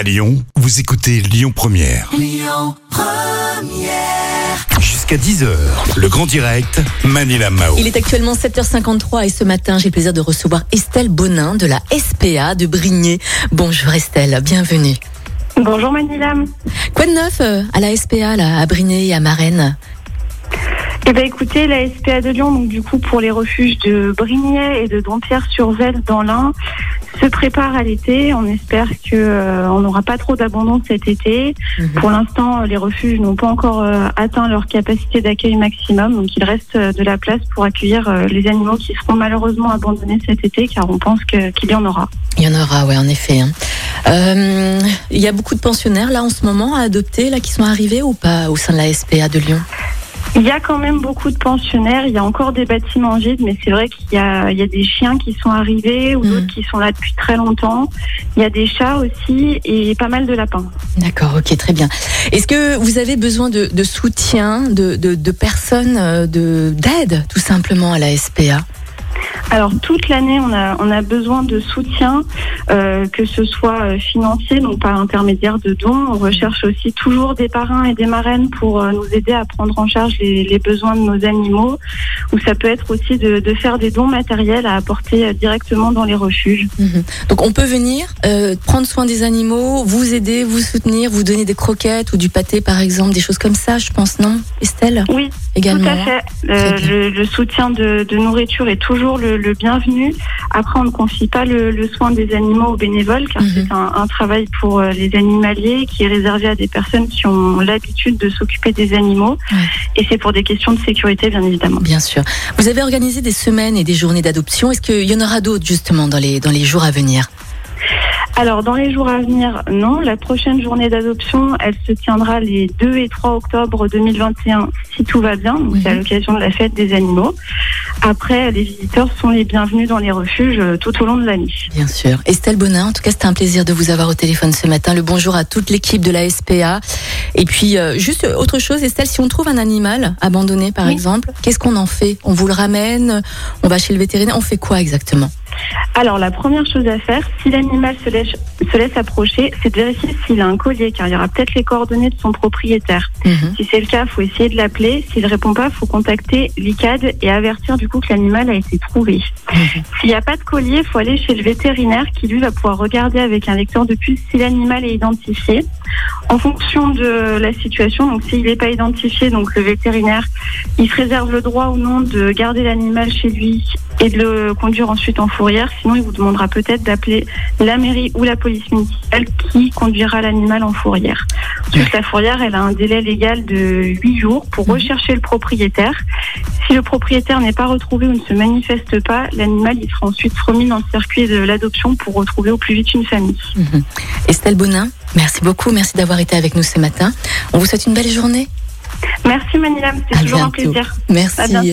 À Lyon, vous écoutez Lyon Première. Jusqu'à 10h, le grand direct, Manila Mao. Il est actuellement 7h53 et ce matin, j'ai le plaisir de recevoir Estelle Bonin de la SPA de Brigné. Bonjour Estelle, bienvenue. Bonjour Manilam. Quoi de neuf euh, à la SPA, là, à Brigné et à Marennes Eh ben écoutez, la SPA de Lyon, donc du coup pour les refuges de Brignais et de Dompierre-sur-Velle dans l'Ain, se prépare à l'été. On espère que euh, on n'aura pas trop d'abandon cet été. Mhm. Pour l'instant, les refuges n'ont pas encore euh, atteint leur capacité d'accueil maximum, donc il reste euh, de la place pour accueillir les animaux qui seront malheureusement abandonnés cet été, car on pense qu'il y en aura. Il y en aura, ouais, en effet. hein. Il y a beaucoup de pensionnaires là en ce moment à adopter, là, qui sont arrivés ou pas au sein de la SPA de Lyon? Il y a quand même beaucoup de pensionnaires, il y a encore des bâtiments vides, mais c'est vrai qu'il y a, il y a des chiens qui sont arrivés ou d'autres qui sont là depuis très longtemps. Il y a des chats aussi et pas mal de lapins. D'accord, ok, très bien. Est-ce que vous avez besoin de, de soutien, de, de, de personnes, euh, de d'aide, tout simplement, à la SPA Alors toute l'année, on a, on a besoin de soutien, euh, que ce soit euh, financier, donc par intermédiaire de dons. On recherche aussi toujours des parrains et des marraines pour euh, nous aider à prendre en charge les, les besoins de nos animaux. Ou ça peut être aussi de, de faire des dons matériels à apporter euh, directement dans les refuges. Mhm. Donc on peut venir euh, prendre soin des animaux, vous aider, vous soutenir, vous donner des croquettes ou du pâté par exemple, des choses comme ça, je pense, non Estelle? Oui, Également. Tout à fait. Euh, le, le soutien de, de nourriture est toujours le, le bienvenu. Après, on ne confie pas le, le soin des animaux aux bénévoles, car Mhm. c'est un, un travail pour euh, les animaliers qui est réservé à des personnes qui ont l'habitude de s'occuper des animaux. Ouais. Et c'est pour des questions de sécurité, bien évidemment. Bien sûr. Vous avez organisé des semaines et des journées d'adoption. Est-ce qu'il y en aura d'autres justement dans les, dans les jours à venir? Alors, dans les jours à venir, non. La prochaine journée d'adoption, elle se tiendra les 2 et 3 octobre 2021, si tout va bien. Donc, Mhm. c'est à l'occasion de la fête des animaux. Après, les visiteurs sont les bienvenus dans les refuges euh, tout au long de l'année. Bien sûr. Estelle Bonin, en tout cas, c'était un plaisir de vous avoir au téléphone ce matin. Le bonjour à toute l'équipe de la SPA. Et puis, euh, juste autre chose, Estelle, si on trouve un animal abandonné, par Oui. exemple, qu'est-ce qu'on en fait? On vous le ramène On va chez le vétérinaire On fait quoi exactement? Alors, la première chose à faire, si l'animal se laisse, se laisse approcher, c'est de vérifier s'il a un collier, car il y aura peut-être les coordonnées de son propriétaire. Mhm. Si c'est le cas, il faut essayer de l'appeler. S'il répond pas, il faut contacter l'ICAD et avertir du coup que l'animal a été trouvé. Mhm. S'il n'y a pas de collier, il faut aller chez le vétérinaire qui lui va pouvoir regarder avec un lecteur de puce si l'animal est identifié. En fonction de la situation, donc s'il n'est pas identifié, donc le vétérinaire, il se réserve le droit ou non de garder l'animal chez lui et de le conduire ensuite en fourrière. Sinon, il vous demandera peut-être d'appeler la mairie ou la police municipale qui conduira l'animal en fourrière. Ensuite, la fourrière, elle a un délai légal de 8 jours pour Mhm. rechercher le propriétaire. Si le propriétaire n'est pas retrouvé ou ne se manifeste pas, l'animal il sera ensuite remis dans le circuit de l'adoption pour retrouver au plus vite une famille. Mhm. Estelle Bonin, merci beaucoup. Merci d'avoir été avec nous ce matin. On vous souhaite une belle journée. Merci Manilam, c'était toujours un plaisir. Merci.